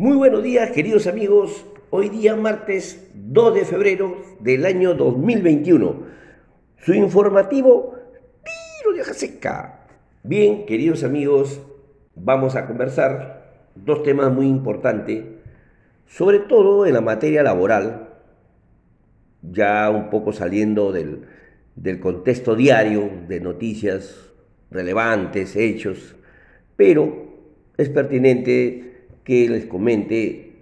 Muy buenos días, queridos amigos. Hoy día martes 2 de febrero del año 2021. Su informativo Tiro de Seca. Bien, queridos amigos, vamos a conversar dos temas muy importantes, sobre todo en la materia laboral, ya un poco saliendo del, del contexto diario de noticias relevantes, hechos, pero es pertinente que les comente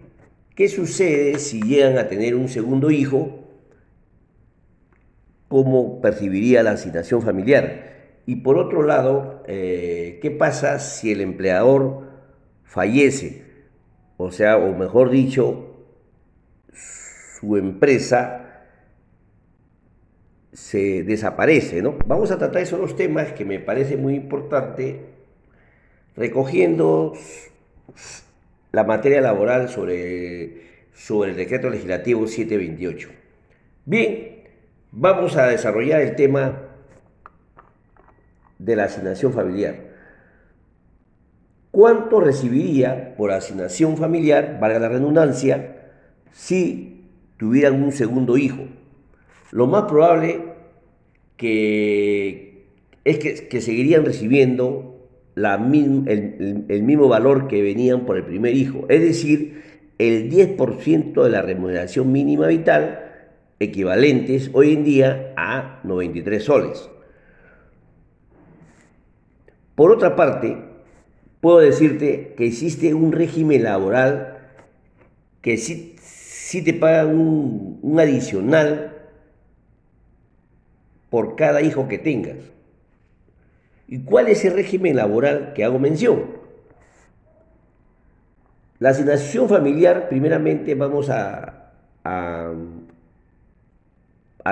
qué sucede si llegan a tener un segundo hijo, cómo percibiría la asignación familiar. Y por otro lado, eh, ¿qué pasa si el empleador fallece? O sea, o mejor dicho, su empresa se desaparece, ¿no? Vamos a tratar esos dos temas que me parece muy importante, recogiendo la materia laboral sobre, sobre el decreto legislativo 728. Bien, vamos a desarrollar el tema de la asignación familiar. ¿Cuánto recibiría por asignación familiar, valga la redundancia, si tuvieran un segundo hijo? Lo más probable que es que, que seguirían recibiendo el, mismo valor que venían por el primer hijo, es decir, el 10% de la remuneración mínima vital, equivalentes hoy en día a 93 soles. Por otra parte, puedo decirte que existe un régimen laboral que sí, te paga un, un adicional por cada hijo que tengas. ¿Y cuál es el régimen laboral que hago mención? La asignación familiar, primeramente vamos a, a,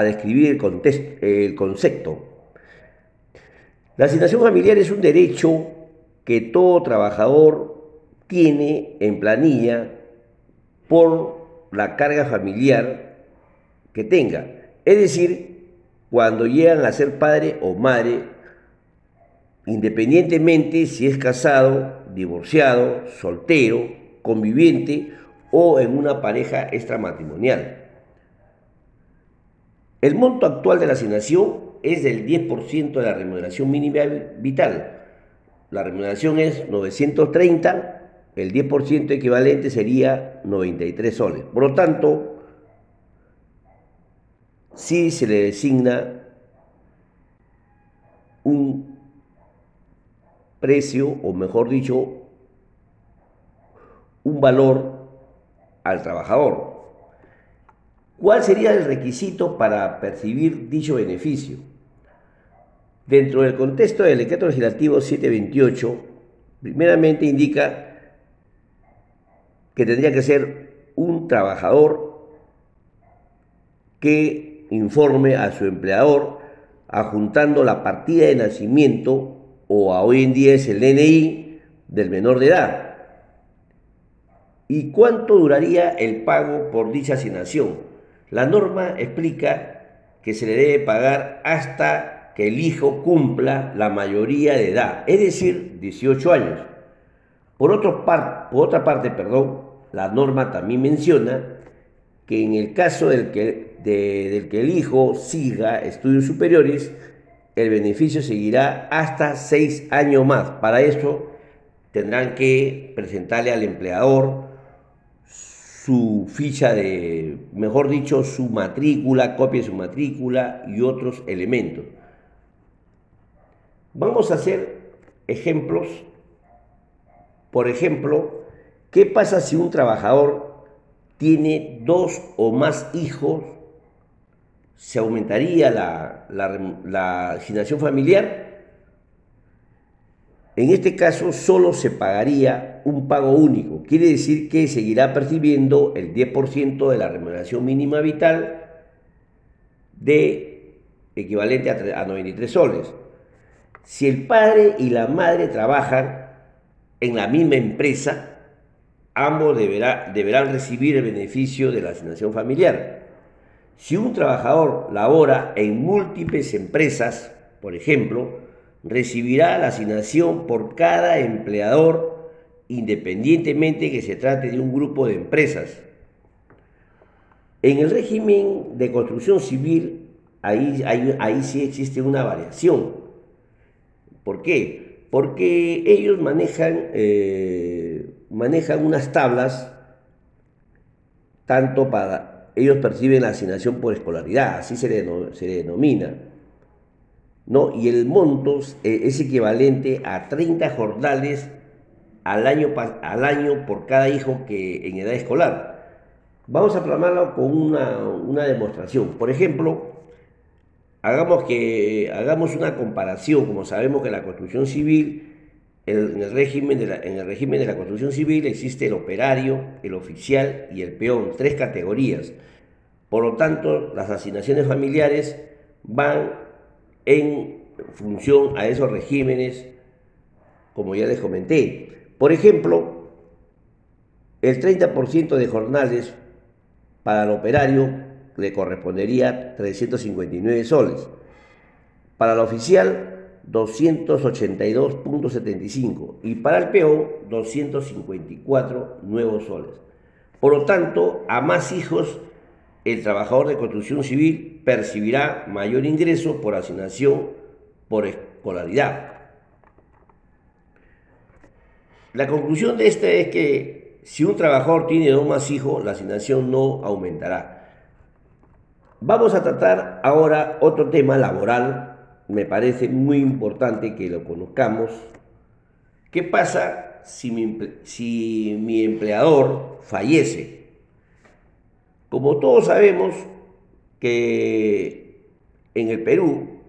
describir el, contexto, el concepto. La asignación familiar es un derecho que todo trabajador tiene en planilla por la carga familiar que tenga. Es decir, cuando llegan a ser padre o madre independientemente si es casado, divorciado, soltero, conviviente o en una pareja extramatrimonial. El monto actual de la asignación es del 10% de la remuneración mínima vital. La remuneración es 930, el 10% equivalente sería 93 soles. Por lo tanto, si se le designa un precio, o mejor dicho, un valor al trabajador. ¿Cuál sería el requisito para percibir dicho beneficio? Dentro del contexto del decreto legislativo 728, primeramente indica que tendría que ser un trabajador que informe a su empleador adjuntando la partida de nacimiento o a hoy en día es el DNI del menor de edad. ¿Y cuánto duraría el pago por dicha asignación? La norma explica que se le debe pagar hasta que el hijo cumpla la mayoría de edad, es decir, 18 años. Por, por otra parte, perdón, la norma también menciona que en el caso del que, del que el hijo siga estudios superiores, el beneficio seguirá hasta seis años más. Para eso tendrán que presentarle al empleador su ficha de, mejor dicho, su matrícula, copia de su matrícula y otros elementos. Vamos a hacer ejemplos. Por ejemplo, ¿qué pasa si un trabajador tiene dos o más hijos se aumentaría la, la, asignación familiar. En este caso solo se pagaría un pago único, quiere decir que seguirá percibiendo el 10% de la remuneración mínima vital de equivalente a, 93 soles. Si el padre y la madre trabajan en la misma empresa, ambos deberán recibir el beneficio de la asignación familiar. Si un trabajador labora en múltiples empresas, por ejemplo, recibirá la asignación por cada empleador independientemente que se trate de un grupo de empresas. En el régimen de construcción civil, ahí, sí existe una variación. ¿Por qué? Porque ellos manejan, eh, manejan unas tablas, tanto para, ellos perciben la asignación por escolaridad, así se se denomina ¿no? Y el monto eh, es equivalente a 30 jornales al año, al año por cada hijo que en edad escolar. Vamos a plasmarlo con una, demostración. Por ejemplo, hagamos, que, hagamos una comparación, como sabemos que la construcción civil, en, el régimen de la, en el régimen de la construcción civil existe el operario, el oficial y el peón, tres categorías. Por lo tanto, las asignaciones familiares van en función a esos regímenes, como ya les comenté. Por ejemplo, el 30% de jornales para el operario le correspondería 359 soles. Para el oficial, 282.75 y para el peón 254 nuevos soles. Por lo tanto, a más hijos el trabajador de construcción civil percibirá mayor ingreso por asignación por escolaridad. La conclusión de esta es que si un trabajador tiene dos más hijos, la asignación no aumentará. Vamos a tratar ahora otro tema laboral, me parece muy importante que lo conozcamos. ¿Qué pasa si mi, si mi empleador fallece? Como todos sabemos que en el Perú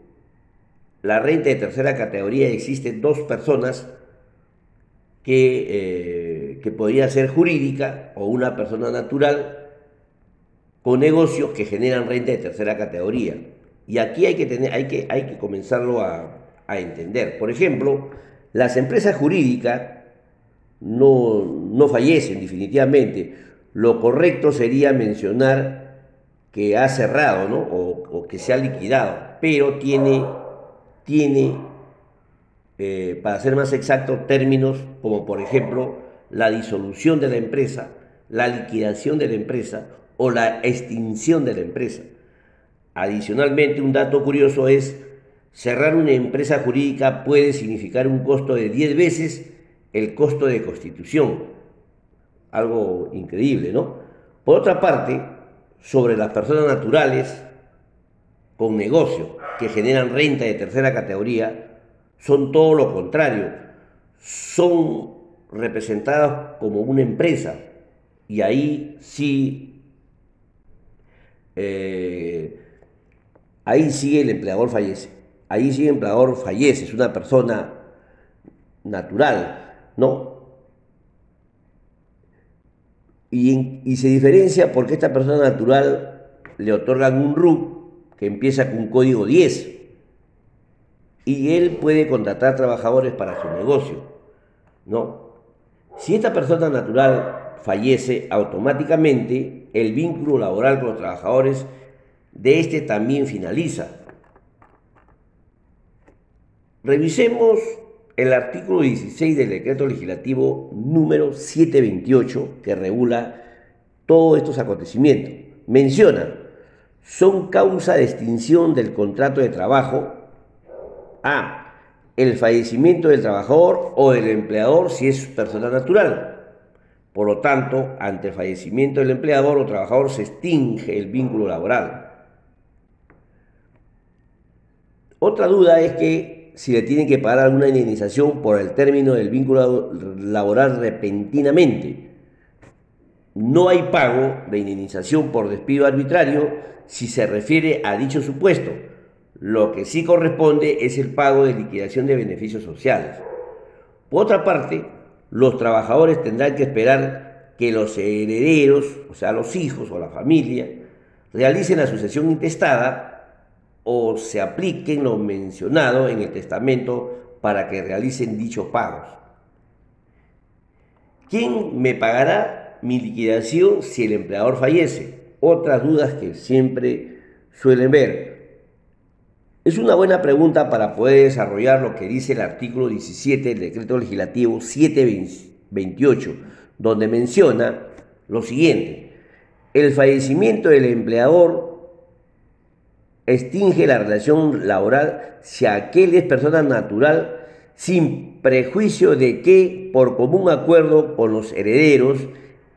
la renta de tercera categoría existen dos personas que, eh, que podría ser jurídica o una persona natural con negocios que generan renta de tercera categoría. Y aquí hay que, tener, hay que, hay que comenzarlo a, a entender. Por ejemplo, las empresas jurídicas no, no fallecen definitivamente lo correcto sería mencionar que ha cerrado, ¿no? O, que se ha liquidado, pero tiene, tiene eh, para ser más exacto, términos como por ejemplo la disolución de la empresa, la liquidación de la empresa o la extinción de la empresa. Adicionalmente, un dato curioso es, cerrar una empresa jurídica puede significar un costo de 10 veces el costo de constitución. Algo increíble, ¿no? Por otra parte, sobre las personas naturales con negocio que generan renta de tercera categoría, son todo lo contrario, son representadas como una empresa. Y ahí sí, eh, ahí sí el empleador fallece, ahí sí el empleador fallece, es una persona natural, ¿no? Y, se diferencia porque esta persona natural le otorgan un RUC que empieza con un código 10 y él puede contratar trabajadores para su negocio. ¿no? Si esta persona natural fallece, automáticamente el vínculo laboral con los trabajadores de este también finaliza. Revisemos el artículo 16 del decreto legislativo número 728 que regula todos estos acontecimientos. Menciona, son causa de extinción del contrato de trabajo a el fallecimiento del trabajador o del empleador si es persona natural. Por lo tanto, ante el fallecimiento del empleador o trabajador se extingue el vínculo laboral. Otra duda es que si le tienen que pagar alguna indemnización por el término del vínculo laboral repentinamente. No hay pago de indemnización por despido arbitrario si se refiere a dicho supuesto. Lo que sí corresponde es el pago de liquidación de beneficios sociales. Por otra parte, los trabajadores tendrán que esperar que los herederos, o sea, los hijos o la familia, realicen la sucesión intestada o se apliquen lo mencionado en el testamento para que realicen dichos pagos. ¿Quién me pagará mi liquidación si el empleador fallece? Otras dudas que siempre suelen ver. Es una buena pregunta para poder desarrollar lo que dice el artículo 17 del decreto legislativo 728 28, donde menciona lo siguiente. El fallecimiento del empleador extingue la relación laboral si aquel es persona natural sin prejuicio de que, por común acuerdo con los herederos,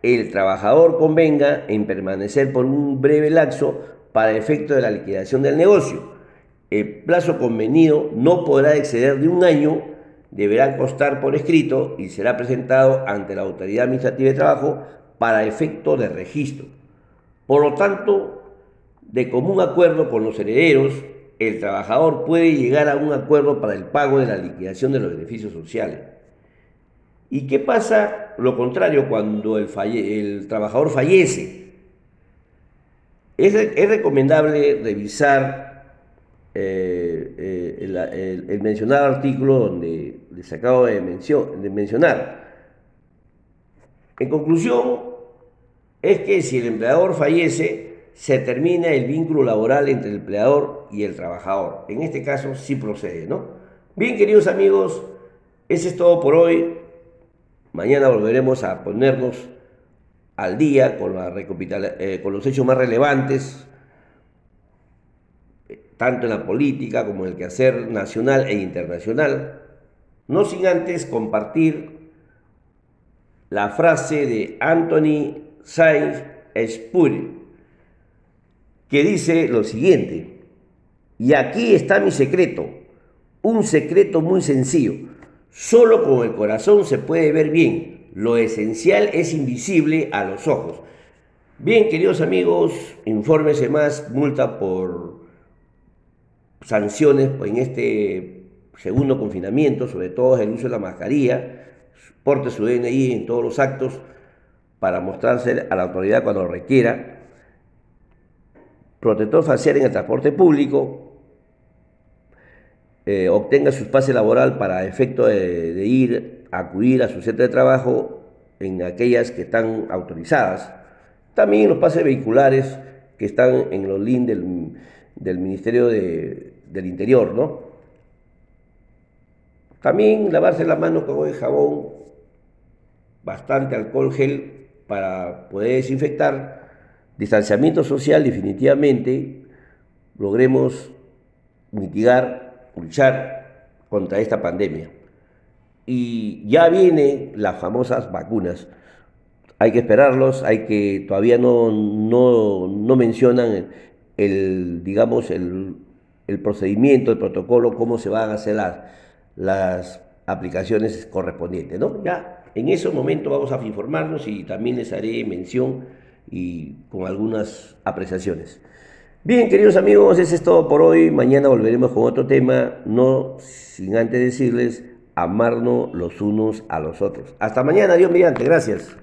el trabajador convenga en permanecer por un breve lapso para efecto de la liquidación del negocio. El plazo convenido no podrá exceder de un año, deberá constar por escrito y será presentado ante la Autoridad Administrativa de Trabajo para efecto de registro. Por lo tanto, de común acuerdo con los herederos, el trabajador puede llegar a un acuerdo para el pago de la liquidación de los beneficios sociales. ¿Y qué pasa lo contrario cuando el, trabajador fallece? Es, recomendable revisar eh, eh, el, mencionado artículo donde les acabo de mencionar. En conclusión, es que si el empleador fallece, se termina el vínculo laboral entre el empleador y el trabajador. En este caso sí procede, ¿no? Bien, queridos amigos, eso es todo por hoy. Mañana volveremos a ponernos al día con, eh, los hechos más relevantes, tanto en la política como en el quehacer nacional e internacional, no sin antes compartir la frase de Anthony Sainz Spuri, que dice lo siguiente, y aquí está mi secreto, un secreto muy sencillo, solo con el corazón se puede ver bien, lo esencial es invisible a los ojos. Bien, queridos amigos, infórmese más, multa por sanciones en este segundo confinamiento, sobre todo el uso de la mascarilla, porte su DNI en todos los actos para mostrarse a la autoridad cuando lo requiera protector facial en el transporte público, eh, obtenga su espacio laboral para efecto de, ir, a acudir a su centro de trabajo en aquellas que están autorizadas. También los pases vehiculares que están en los LIN del, Ministerio del Interior, ¿no? También lavarse las manos con el jabón, bastante alcohol gel para poder desinfectar distanciamiento social definitivamente logremos mitigar, luchar contra esta pandemia. Y ya vienen las famosas vacunas. Hay que esperarlos, hay que todavía no, no, mencionan el, digamos, el, procedimiento, el protocolo, cómo se van a hacer las, las aplicaciones correspondientes. ¿no? Ya en ese momento vamos a informarnos y también les haré mención y con algunas apreciaciones. Bien, queridos amigos, eso es todo por hoy. Mañana volveremos con otro tema, no sin antes decirles amarnos los unos a los otros. Hasta mañana, Dios mediante. Gracias.